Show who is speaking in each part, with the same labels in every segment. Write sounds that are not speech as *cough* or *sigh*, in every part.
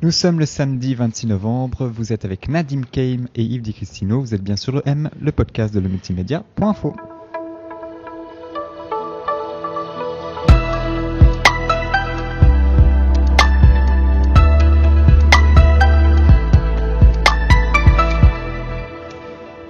Speaker 1: Nous sommes le samedi 26 novembre, vous êtes avec Nadim Kame et Yves Di Cristino, vous êtes bien sur le M, le podcast de le multimédia.info.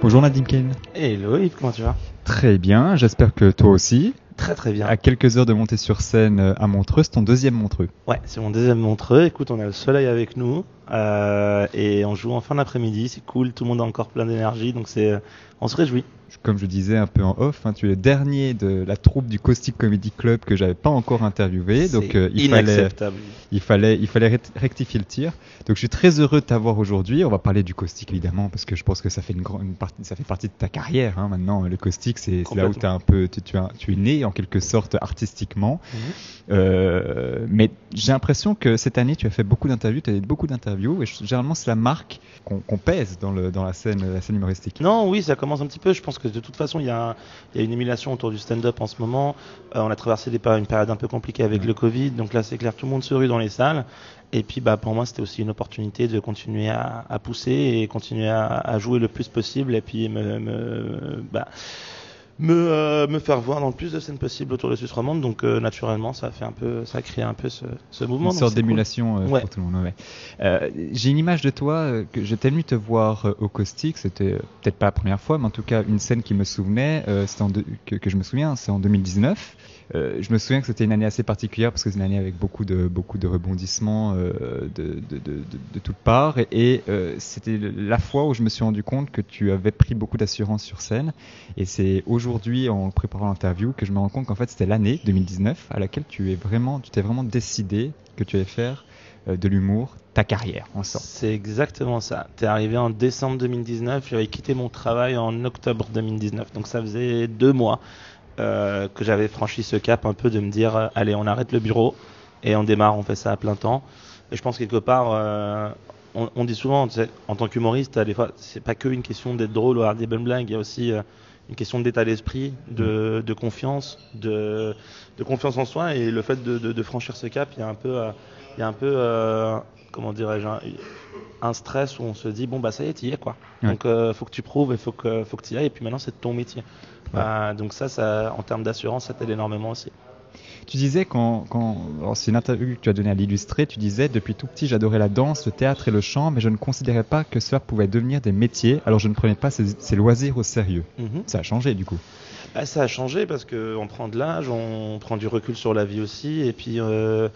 Speaker 1: Bonjour Nadim Kane.
Speaker 2: Hello Yves, comment tu vas?
Speaker 1: Très bien, j'espère que toi aussi.
Speaker 2: Très très bien.
Speaker 1: À quelques heures de monter sur scène euh, à Montreux, c'est ton deuxième Montreux.
Speaker 2: Ouais, c'est mon deuxième Montreux. Écoute, on a le soleil avec nous euh, et on joue en fin d'après-midi. C'est cool, tout le monde a encore plein d'énergie, donc c'est, euh, on se réjouit
Speaker 1: comme je disais un peu en off, hein, tu es le dernier de la troupe du Caustic Comedy Club que j'avais pas encore interviewé, donc
Speaker 2: euh, il fallait,
Speaker 1: il fallait, il fallait rectifier le tir. Donc je suis très heureux de t'avoir aujourd'hui. On va parler du Caustic évidemment parce que je pense que ça fait une grande partie, ça fait partie de ta carrière hein, maintenant. Le Caustic, c'est là où as un peu, tu, tu, tu, es né en quelque sorte artistiquement. Mhm. euh, mais j'ai l'impression que cette année tu as fait beaucoup d'interviews, tu as eu beaucoup d'interviews et généralement c'est la marque qu'on pèse dans, le, dans la scène, la scène humoristique.
Speaker 2: Non, oui, ça commence un petit peu. Je pense que de toute façon, il y a, une émulation autour du stand-up en ce moment. Euh, on a traversé des, une période un peu compliquée avec le Covid, donc là, c'est clair, tout le monde se rue dans les salles. Et puis, bah, pour moi, c'était aussi une opportunité de continuer à, pousser et continuer à, jouer le plus possible. Et puis, me, bah, me, euh, me faire voir dans le plus de scènes possibles autour de Suisse romande. Donc euh, naturellement, ça a fait un peu, ça a créé un peu ce, ce mouvement.
Speaker 1: Une sorte d'émulation euh, pour tout le monde. Ouais. J'ai une image de toi que j'étais venu te voir au Caustic. C'était peut-être pas la première fois, mais en tout cas une scène qui me souvenait, que, que, je me souviens, c'est en 2019. Euh, je me souviens que c'était une année assez particulière parce que c'est une année avec beaucoup de beaucoup de rebondissements de, de, de, de, toutes parts et, euh, c'était la fois où je me suis rendu compte que tu avais pris beaucoup d'assurance sur scène et c'est aujourd'hui en préparant l'interview que je me rends compte qu'en fait c'était l'année 2019 à laquelle tu es vraiment tu t'es vraiment décidé que tu allais faire euh, de l'humour ta carrière en sorte.
Speaker 2: C'est exactement ça. Tu es arrivé en décembre 2019, j'avais quitté mon travail en octobre 2019 donc ça faisait deux mois euh, que j'avais franchi ce cap un peu de me dire euh, allez on arrête le bureau et on démarre on fait ça à plein temps et je pense quelque part on, dit souvent en tant qu'humoriste des fois c'est pas que une question d'être drôle ou avoir des bonnes blagues il y a aussi une question d'état d'esprit de, de, confiance de, de, confiance en soi. Et le fait de, de, franchir ce cap il y a un peu il y a un peu comment dirais-je un, stress où on se dit bon bah ça y est tu y es quoi. Donc faut que tu prouves et faut que faut que tu y ailles. Et puis maintenant c'est ton métier. Bah, donc ça, ça, en termes d'assurance, ça t'aide énormément aussi.
Speaker 1: Tu disais, quand, quand c'est une interview que tu as donnée à l'illustré, tu disais depuis tout petit j'adorais la danse, le théâtre et le chant, mais je ne considérais pas que cela pouvait devenir des métiers, alors je ne prenais pas ces, loisirs au sérieux. Mhm. Ça a changé du coup.
Speaker 2: Bah, ça a changé parce qu'on prend de l'âge, on prend du recul sur la vie aussi, et puis euh,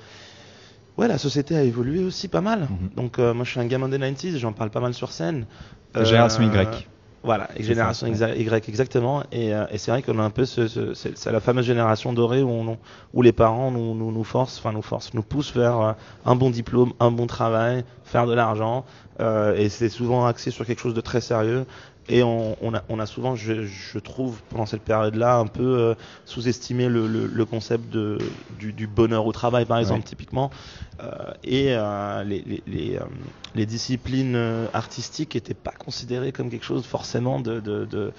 Speaker 2: ouais, la société a évolué aussi pas mal. Mhm. Donc euh, moi je suis un gamin des 90s, j'en parle pas mal sur scène.
Speaker 1: Génération Y.
Speaker 2: Voilà, génération Y exactement. Et, euh, et c'est vrai qu'on a un peu ce, ce c'est la fameuse génération dorée où, on, où les parents nous, nous, nous forcent, enfin nous forcent, nous poussent vers euh, un bon diplôme, un bon travail, faire de l'argent. Euh, et c'est souvent axé sur quelque chose de très sérieux. Et on, on, a, on a, souvent, je, je, trouve, pendant cette période-là, un peu euh, sous-estimé le, le, le, concept de, du, du, bonheur au travail, par exemple, typiquement. Euh, et euh, les, les, les, les, disciplines artistiques n'étaient pas considérées comme quelque chose forcément de... De, de,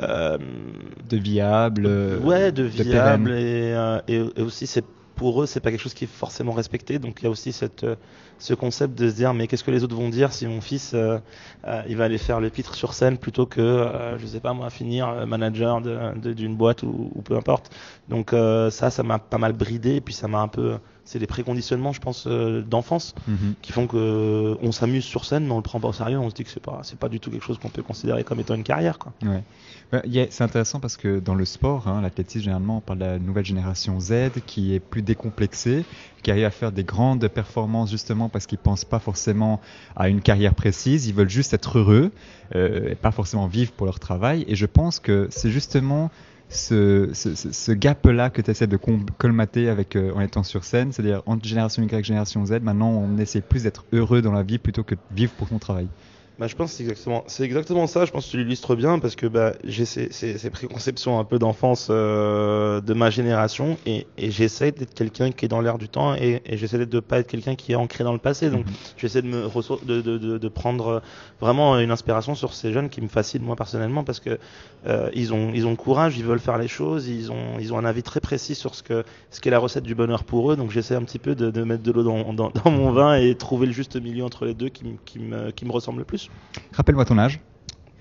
Speaker 1: de viable.
Speaker 2: Ouais, de viable. et, et, et, aussi, c'est pour eux, c'est pas quelque chose qui est forcément respecté. Donc il y a aussi euh, ce concept de se dire mais qu'est-ce que les autres vont dire si mon fils euh, euh, il va aller faire le pitre sur scène plutôt que je sais pas moi finir manager d'une boîte ou, ou, peu importe. Donc ça, ça m'a pas mal bridé et puis ça m'a un peu c'est des préconditionnements, je pense, euh, d'enfance mhm. qui font que euh, on s'amuse sur scène, mais on le prend pas au sérieux. On se dit que c'est pas, c'est pas du tout quelque chose qu'on peut considérer comme étant une carrière. Quoi.
Speaker 1: Ouais. Bah, c'est intéressant parce que dans le sport, hein, l'athlétisme généralement, on parle de la nouvelle génération Z qui est plus décomplexée, qui arrive à faire des grandes performances justement parce qu'ils pensent pas forcément à une carrière précise, ils veulent juste être heureux euh, et pas forcément vivre pour leur travail. Et je pense que c'est justement ce, ce, gap-là que tu essaies de colmater avec, euh, en étant sur scène, c'est-à-dire entre génération Y, génération Z, maintenant on essaie plus d'être heureux dans la vie plutôt que de vivre pour son travail.
Speaker 2: Bah, je pense que c'est exactement, c'est exactement ça. Je pense que tu l'illustres bien parce que bah, j'ai ces, ces, ces, préconceptions un peu d'enfance euh, de ma génération et, et j'essaie d'être quelqu'un qui est dans l'air du temps et, et j'essaie de pas être quelqu'un qui est ancré dans le passé. Donc, mhm. j'essaie de me de, de, de, de, prendre vraiment une inspiration sur ces jeunes qui me fascinent moi personnellement parce que euh, ils ont ils ont le courage, ils veulent faire les choses, ils ont ils ont un avis très précis sur ce que ce qu'est la recette du bonheur pour eux. Donc, j'essaie un petit peu de, de mettre de l'eau dans, dans, dans, mon vin et trouver le juste milieu entre les deux qui, qui me qui me ressemble le plus.
Speaker 1: Rappelle-moi ton âge.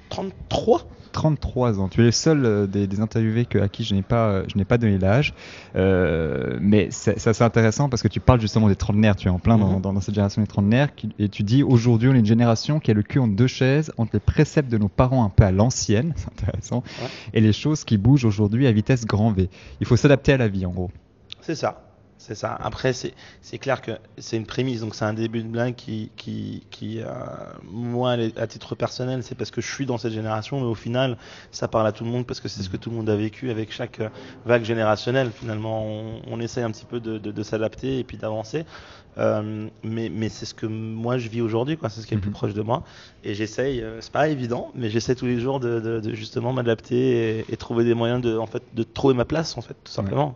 Speaker 2: 33
Speaker 1: 33 ans. Tu es le seul euh, des, interviewés que, à qui je n'ai pas, euh, je n'ai pas donné l'âge. Euh, mais c'est assez intéressant parce que tu parles justement des trentenaires. Tu es en plein dans, mhm. cette génération des trentenaires. et tu dis aujourd'hui, on est une génération qui a le cul en deux chaises entre les préceptes de nos parents un peu à l'ancienne. *laughs* C'est intéressant. Et les choses qui bougent aujourd'hui à vitesse grand V. Il faut s'adapter à la vie, en gros.
Speaker 2: C'est ça. C'est ça. Après, c'est clair que c'est une prémisse, donc c'est un début de blague qui, qui, qui euh, moi, à titre personnel, c'est parce que je suis dans cette génération, mais au final, ça parle à tout le monde parce que c'est ce que tout le monde a vécu avec chaque euh, vague générationnelle. Finalement, on, on essaye un petit peu de, de, de s'adapter et puis d'avancer. Euh, mais mais c'est ce que moi je vis aujourd'hui, quoi. C'est ce qui est le plus mhm. proche de moi. Et j'essaye, euh, c'est pas évident, mais j'essaie tous les jours de, justement m'adapter et, et, trouver des moyens de, en fait, de trouver ma place, en fait, tout simplement.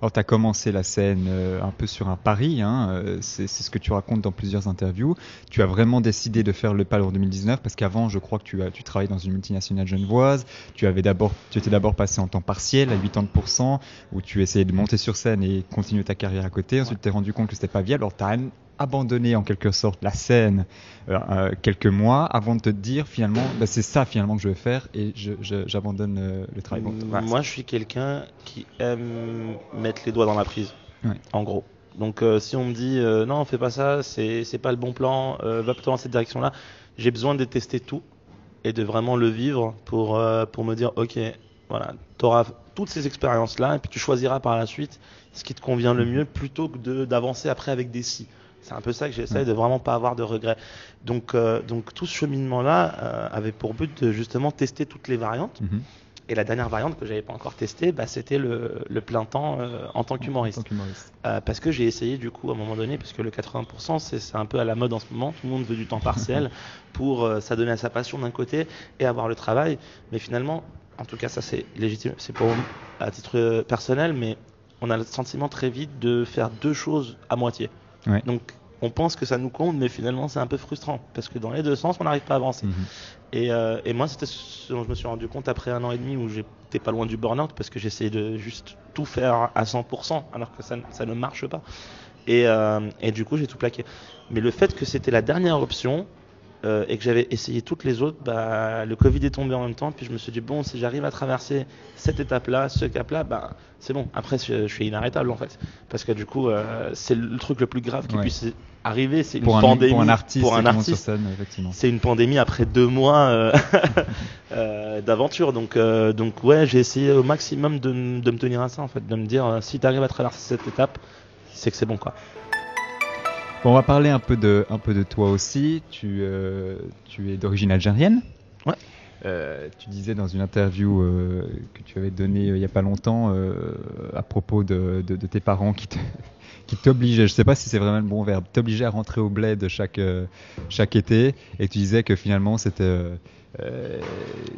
Speaker 1: Alors, tu as commencé la scène euh, un peu sur un pari, hein, euh, c'est ce que tu racontes dans plusieurs interviews. Tu as vraiment décidé de faire le pal en 2019 parce qu'avant, je crois que tu, as, tu travailles dans une multinationale genevoise. Tu, avais tu étais d'abord passé en temps partiel à 80%, où tu essayais de monter sur scène et continuer ta carrière à côté. Ensuite, tu t'es rendu compte que c'était pas viable. Alors, tu as abandonné en quelque sorte la scène euh, euh, quelques mois avant de te dire finalement bah, c'est ça finalement que je veux faire et j'abandonne euh, le travail.
Speaker 2: Moi je suis quelqu'un qui aime mettre les doigts dans la prise en gros. Donc si on me dit non fais pas ça c'est pas le bon plan va plutôt dans cette direction là j'ai besoin de tester tout et de vraiment le vivre pour pour me dire ok voilà tu auras toutes ces expériences là et puis tu choisiras par la suite ce qui te convient le mieux plutôt que d'avancer après avec des si. C'est un peu ça que j'essaie de vraiment pas avoir de regrets. Donc, euh, donc tout ce cheminement-là euh, avait pour but de justement tester toutes les variantes. Mhm. Et la dernière variante que j'avais pas encore testée, bah, c'était le, le, plein temps euh, en tant qu'humoriste. Euh, parce que j'ai essayé du coup à un moment donné, parce que le 80% c'est un peu à la mode en ce moment, tout le monde veut du temps *laughs* partiel pour euh, s'adonner à sa passion d'un côté et avoir le travail. Mais finalement, en tout cas ça c'est légitime, c'est pour à titre personnel, mais on a le sentiment très vite de faire deux choses à moitié. Donc on pense que ça nous compte, mais finalement c'est un peu frustrant parce que dans les deux sens on n'arrive pas à avancer. Mhm. Et, euh, et, moi c'était ce dont je me suis rendu compte après un an et demi où j'étais pas loin du burn-out parce que j'essayais de juste tout faire à 100% alors que ça, ça ne marche pas. Et, euh, et du coup j'ai tout plaqué. Mais le fait que c'était la dernière option, euh, et que j'avais essayé toutes les autres, bah, le Covid est tombé en même temps. Puis je me suis dit, bon, si j'arrive à traverser cette étape-là, ce cap-là, bah, c'est bon. Après, je, suis inarrêtable en fait. Parce que du coup, euh, c'est le truc le plus grave qui puisse arriver. C'est une pandémie.
Speaker 1: Pour un artiste,
Speaker 2: pour un artiste c'est une pandémie après deux mois euh, *laughs* d'aventure. Donc, donc ouais, j'ai essayé au maximum de, de, me tenir à ça en fait. De me dire, si tu arrives à traverser cette étape, c'est que c'est bon quoi
Speaker 1: on va parler un peu de, un peu de toi aussi. Tu, euh, tu es d'origine algérienne.
Speaker 2: Ouais.
Speaker 1: Euh, tu disais dans une interview euh, que tu avais donnée il n'y a pas longtemps à propos de, de, tes parents qui qui t'obligeaient, je ne sais pas si c'est vraiment le bon verbe, t'obligeaient à rentrer au bled chaque, chaque été et tu disais que finalement c'était euh,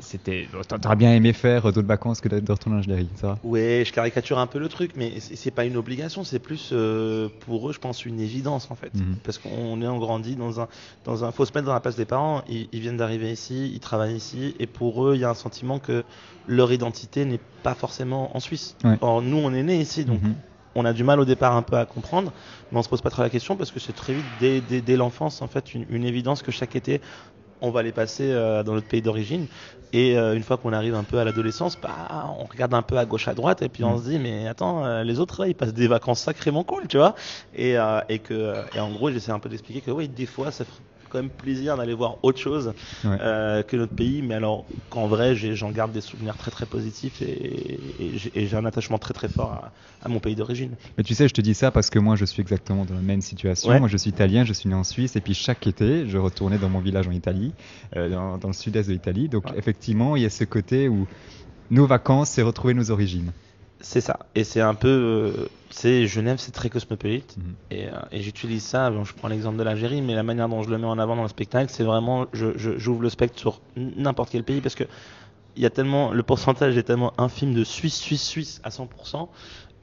Speaker 1: c'était, t'aurais bien aimé faire d'autres vacances que de retourner en Algérie, ça va?
Speaker 2: Ouais, je caricature un peu le truc, mais c'est pas une obligation, c'est plus euh, pour eux, je pense, une évidence en fait, mhm. parce qu'on est en grandit dans un, dans un, faut se mettre dans la place des parents. Ils, viennent d'arriver ici, ils travaillent ici, et pour eux, il y a un sentiment que leur identité n'est pas forcément en Suisse. Or, nous, on est nés ici, donc. Mhm. On a du mal au départ un peu à comprendre, mais on se pose pas trop la question parce que c'est très vite dès, dès, l'enfance en fait une, une, évidence que chaque été on va les passer euh, dans notre pays d'origine. Et euh, une fois qu'on arrive un peu à l'adolescence, bah, on regarde un peu à gauche, à droite, et puis on mm. se dit, mais attends, euh, les autres, là, ils passent des vacances sacrément cool, tu vois. Et, et que, et en gros, j'essaie un peu d'expliquer que oui, des fois, ça, quand même plaisir d'aller voir autre chose euh, que notre pays. Mais alors qu'en vrai, j'en garde des souvenirs très très positifs et, j'ai un attachement très très fort à, mon pays d'origine.
Speaker 1: Mais tu sais, je te dis ça parce que moi, je suis exactement dans la même situation. Moi, je suis italien, je suis né en Suisse et puis chaque été, je retournais dans mon village en Italie, euh, dans, le sud-est de l'Italie. Donc effectivement, il y a ce côté où nos vacances, c'est retrouver nos origines.
Speaker 2: C'est ça. Et c'est un peu. c'est Genève, c'est très cosmopolite. Mhm. Et, et j'utilise ça. je prends l'exemple de l'Algérie, mais la manière dont je le mets en avant dans le spectacle, c'est vraiment. J'ouvre je, le spectre sur n'importe quel pays parce que il y a tellement. Le pourcentage est tellement infime de Suisse, Suisse, Suisse à 100%.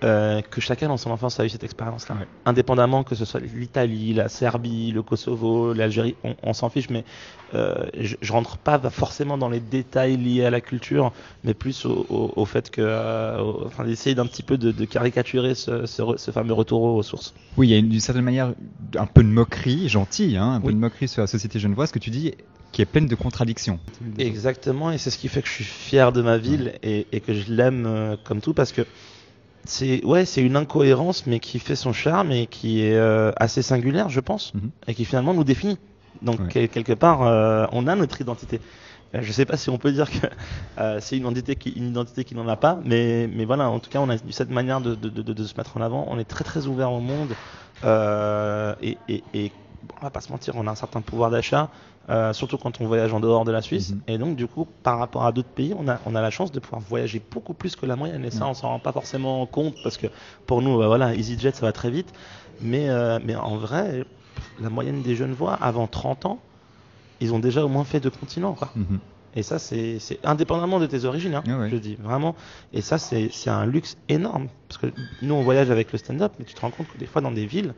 Speaker 2: Euh, que chacun dans son enfance a eu cette expérience-là. Indépendamment que ce soit l'Italie, la Serbie, le Kosovo, l'Algérie, on, s'en fiche, mais euh, je, je, rentre pas forcément dans les détails liés à la culture, mais plus au, fait que, euh, enfin, d'essayer d'un petit peu de, caricaturer ce, fameux retour aux sources.
Speaker 1: Oui, il y a d'une certaine manière un peu de moquerie, gentille, hein, un peu de moquerie sur la société genevoise, que tu dis qui est pleine de contradictions.
Speaker 2: Exactement, et c'est ce qui fait que je suis fier de ma ville et, et que je l'aime comme tout, parce que c'est ouais, c'est une incohérence, mais qui fait son charme et qui est euh, assez singulière, je pense, mhm. et qui finalement nous définit. Donc quelque part, euh, on a notre identité. Euh, je sais pas si on peut dire que c'est une identité qui, une identité qui n'en a pas, mais, mais voilà, en tout cas, on a cette manière de, de, de, de se mettre en avant. On est très très ouvert au monde et, et, et on va pas se mentir, on a un certain pouvoir d'achat, euh, surtout quand on voyage en dehors de la Suisse. Mhm. Et donc, du coup, par rapport à d'autres pays, on a, on a la chance de pouvoir voyager beaucoup plus que la moyenne. Et ça, on s'en rend pas forcément compte parce que pour nous, bah, voilà, EasyJet, ça va très vite. Mais, euh, mais en vrai, la moyenne des jeunes voix, avant 30 ans, ils ont déjà au moins fait deux continents. Quoi. Mhm. Et ça, c'est indépendamment de tes origines, hein, ah je dis vraiment. Et ça, c'est un luxe énorme. Parce que nous, on voyage avec le stand-up, mais tu te rends compte que des fois, dans des villes,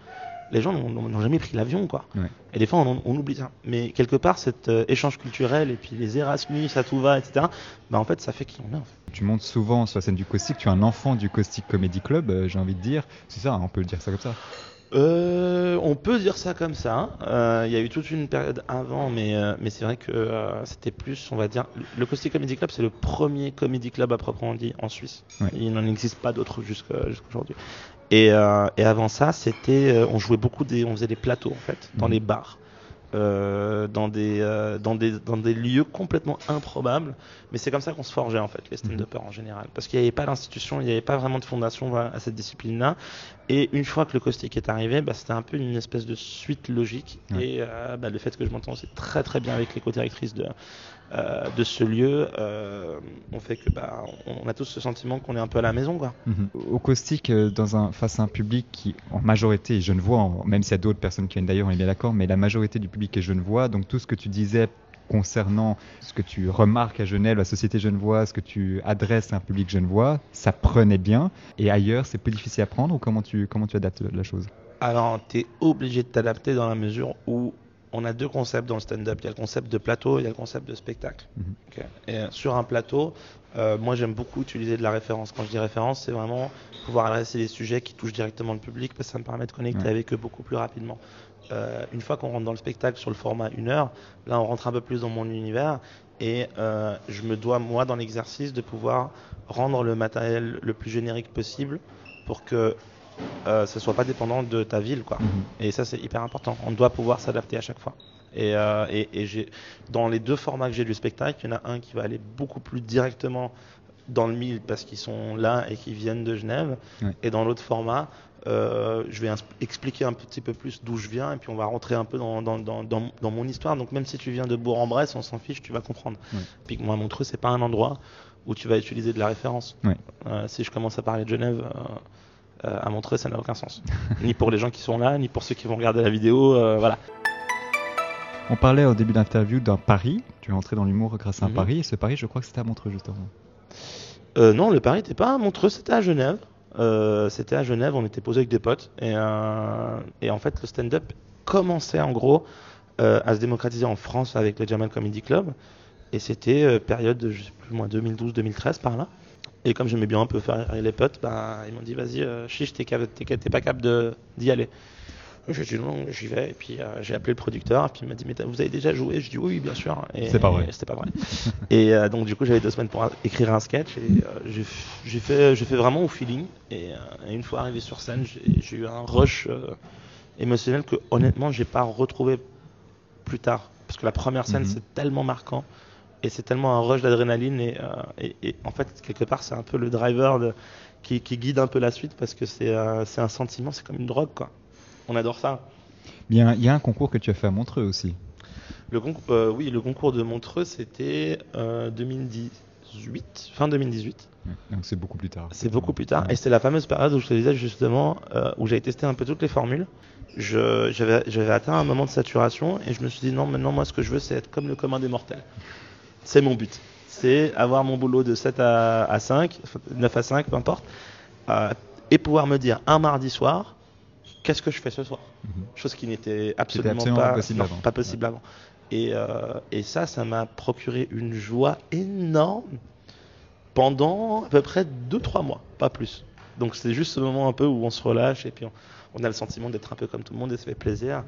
Speaker 2: les gens n'ont jamais pris l'avion, quoi. Et des fois, on, oublie ça. Mais quelque part, cet euh, échange culturel et puis les Erasmus, ça tout va, etc. Bah, en fait, ça fait qui on est.
Speaker 1: Tu montes souvent sur la scène du Caustic. Tu es un enfant du Caustic Comedy Club, euh, j'ai envie de dire. C'est ça, on peut le dire ça comme ça.
Speaker 2: Euh, on peut dire ça comme ça. Il y a eu toute une période avant, mais, mais c'est vrai que c'était plus, on va dire, le Caustic Comedy Club, c'est le premier comedy club à proprement dit en Suisse. Il n'en existe pas d'autres jusqu'à aujourd'hui. Et, euh, et, avant ça, c'était, euh, on jouait beaucoup des, on faisait des plateaux en fait, dans mhm. les bars. Euh, dans, des, euh, dans, des, dans des lieux complètement improbables. Mais c'est comme ça qu'on se forgeait en fait, les stand-uppers en général. Parce qu'il n'y avait pas d'institution, il n'y avait pas vraiment de fondation à cette discipline-là. Et une fois que le caustique est arrivé, bah, c'était un peu une espèce de suite logique. Et euh, bah, le fait que je m'entends aussi très très bien avec les co-directrices de, euh, de ce lieu, euh, on fait que bah, on a tous ce sentiment qu'on est un peu à la maison. Quoi.
Speaker 1: Mhm. Au caustique, euh, dans un, face à un public qui, en majorité, je ne vois, même s'il y a d'autres personnes qui viennent d'ailleurs, on est bien d'accord, mais la majorité du public est genevois, donc tout ce que tu disais concernant ce que tu remarques à Genève, la société genevoise, ce que tu adresses à un public genevois, ça prenait bien. Et ailleurs, c'est plus difficile à prendre ou comment tu, comment tu adaptes la chose?
Speaker 2: Alors, tu es obligé de t'adapter dans la mesure où on a deux concepts dans le stand-up. Il y a le concept de plateau et il y a le concept de spectacle. Mhm. Et euh, sur un plateau, euh, moi j'aime beaucoup utiliser de la référence. Quand je dis référence, c'est vraiment pouvoir adresser des sujets qui touchent directement le public parce que ça me permet de connecter avec eux beaucoup plus rapidement. Euh, une fois qu'on rentre dans le spectacle sur le format une heure, là on rentre un peu plus dans mon univers et je me dois moi dans l'exercice de pouvoir rendre le matériel le plus générique possible pour que euh, ce soit pas dépendant de ta ville, quoi. Mhm. Et ça, c'est hyper important. On doit pouvoir s'adapter à chaque fois. Et, euh, et, et j'ai, dans les deux formats que j'ai du spectacle, il y en a un qui va aller beaucoup plus directement dans le mille parce qu'ils sont là et qu'ils viennent de Genève. Et dans l'autre format, euh, je vais expliquer un petit peu plus d'où je viens et puis on va rentrer un peu dans, dans, dans, dans, mon histoire. Donc même si tu viens de Bourg-en-Bresse, on s'en fiche, tu vas comprendre. Puis moi, Montreux, c'est pas un endroit où tu vas utiliser de la référence. Euh, si je commence à parler de Genève, euh, à montrer, ça n'a aucun sens. *laughs* ni pour les gens qui sont là, ni pour ceux qui vont regarder la vidéo. Euh, voilà.
Speaker 1: On parlait au début de l'interview d'un pari. Tu es entré dans l'humour grâce à un mhm. pari. Et ce pari, je crois que c'était à Montreux, justement.
Speaker 2: Euh, non, le pari n'était pas à Montreux, c'était à Genève. c'était à Genève, on était posé avec des potes. Et, et en fait, le stand-up commençait en gros à se démocratiser en France avec le Jamal Comedy Club. Et c'était période, de, je sais plus moi, 2012-2013 par là. Et comme j'aimais bien un peu faire les potes, bah, ils m'ont dit vas-y, euh, chiche, t'es, pas capable d'y aller. J'ai dit non, j'y vais. Et puis euh, j'ai appelé le producteur. Et puis il m'a dit mais vous avez déjà joué? Je dis oui, bien sûr.
Speaker 1: Et, c'est pas vrai.
Speaker 2: c'était pas vrai. *laughs* et euh, donc du coup j'avais deux semaines pour écrire un sketch et j'ai, fait, j'ai fait vraiment au feeling. Et, une fois arrivé sur scène, j'ai, eu un rush émotionnel que honnêtement j'ai pas retrouvé plus tard. Parce que la première scène mhm. c'est tellement marquant et c'est tellement un rush d'adrénaline et, euh, et, en fait quelque part c'est un peu le driver de, qui, qui, guide un peu la suite parce que c'est euh, c'est un sentiment, c'est comme une drogue quoi. On adore ça.
Speaker 1: Bien, il y a un concours que tu as fait à Montreux aussi.
Speaker 2: Le euh, oui, le concours de Montreux c'était 2018 2018, fin 2018.
Speaker 1: donc c'est beaucoup plus tard.
Speaker 2: C'est beaucoup plus tard. Et c'est la fameuse période où je te disais justement, euh, où j'avais testé un peu toutes les formules. J'avais atteint un moment de saturation et je me suis dit non, maintenant moi ce que je veux c'est être comme le commun des mortels. C'est mon but. C'est avoir mon boulot de 7 à, 5, 9 à 5, peu importe, euh, et pouvoir me dire un mardi soir, qu'est-ce que je fais ce soir? Mhm. Chose qui n'était absolument, pas, possible avant. Pas possible avant. Et, euh, et, ça, ça m'a procuré une joie énorme pendant à peu près 2-3 mois, pas plus. Donc c'est juste ce moment un peu où on se relâche et puis on, a le sentiment d'être un peu comme tout le monde et ça fait plaisir.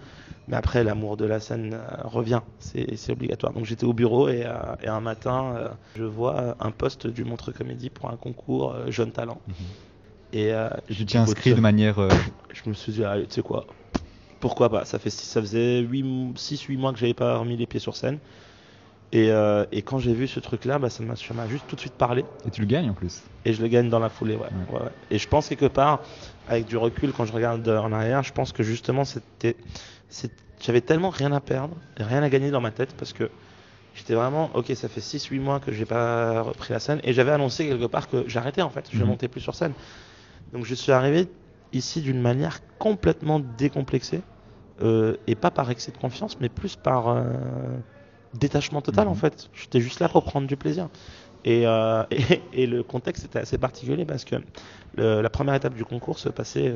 Speaker 2: Mais après, l'amour de la scène euh, revient, c'est obligatoire. Donc j'étais au bureau et, euh, et un matin, je vois un poste du Montre Comédie pour un concours jeune talent. Mhm.
Speaker 1: Et euh, je t'ai inscrit de manière. Euh, *laughs*
Speaker 2: je me suis dit, tu sais quoi, pourquoi pas? Ça fait ça faisait 6-8 mois que j'avais pas remis les pieds sur scène. Et, euh, et quand j'ai vu ce truc-là, bah, ça m'a juste tout de suite parlé.
Speaker 1: Et tu le gagnes en plus.
Speaker 2: Et je le gagne dans la foulée, ouais. ouais. Et je pense quelque part, avec du recul, quand je regarde en arrière, je pense que justement, c'était, j'avais tellement rien à perdre, et rien à gagner dans ma tête, parce que j'étais vraiment, ok, ça fait 6-8 mois que j'ai pas repris la scène, et j'avais annoncé quelque part que j'arrêtais en fait, je ne mhm. montais plus sur scène. Donc je suis arrivé ici d'une manière complètement décomplexée, euh, et pas par excès de confiance, mais plus par euh, détachement total en mhm. fait. J'étais juste là pour prendre du plaisir. Et, euh, *laughs* et, le contexte était assez particulier parce que la première étape du concours se passait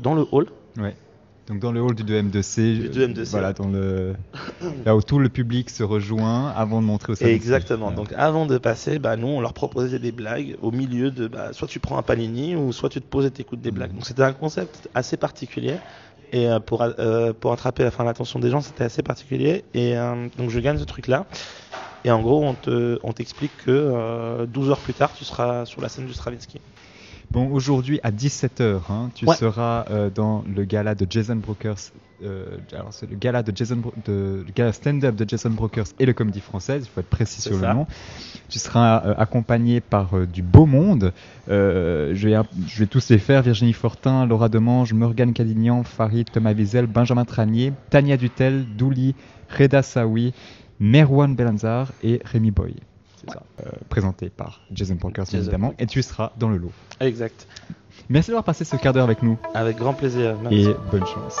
Speaker 2: dans le hall.
Speaker 1: Ouais. Donc dans le hall du 2M2C,
Speaker 2: du 2M2C
Speaker 1: voilà, dans le, là où tout le public se rejoint avant de montrer au service.
Speaker 2: Exactement. Donc avant de passer, bah, nous on leur proposait des blagues au milieu de, bah, soit tu prends un panini ou soit tu te poses et t'écoutes des blagues. Mhm. Donc c'était un concept assez particulier et euh, pour euh, pour attraper la fin l'attention des gens c'était assez particulier et euh, donc je gagne ce truc là et en gros on te on t'explique que 12 heures plus tard tu seras sur la scène du Stravinsky.
Speaker 1: Bon, aujourd'hui à 17h, hein, tu seras euh, dans le gala de Jason Brokers. Euh, alors, c'est le gala de Jason, de, le gala stand-up de Jason Brokers et le Comédie Française. Il faut être précis sur le nom. Tu seras euh, accompagné par du beau monde. je vais, je vais tous les faire Virginie Fortin, Laura Demange, Morgane Cadignan, Farid, Thomas Wiesel, Benjamin Tranier, Tania Dutel, Douli, Reda Saoui, Merwan Belanzar et Rémi Boy. Euh, présenté par Jason Pankers évidemment, et tu seras dans le lot.
Speaker 2: Exact.
Speaker 1: Merci d'avoir passé ce quart d'heure avec nous.
Speaker 2: Avec grand plaisir.
Speaker 1: Et bonne chance.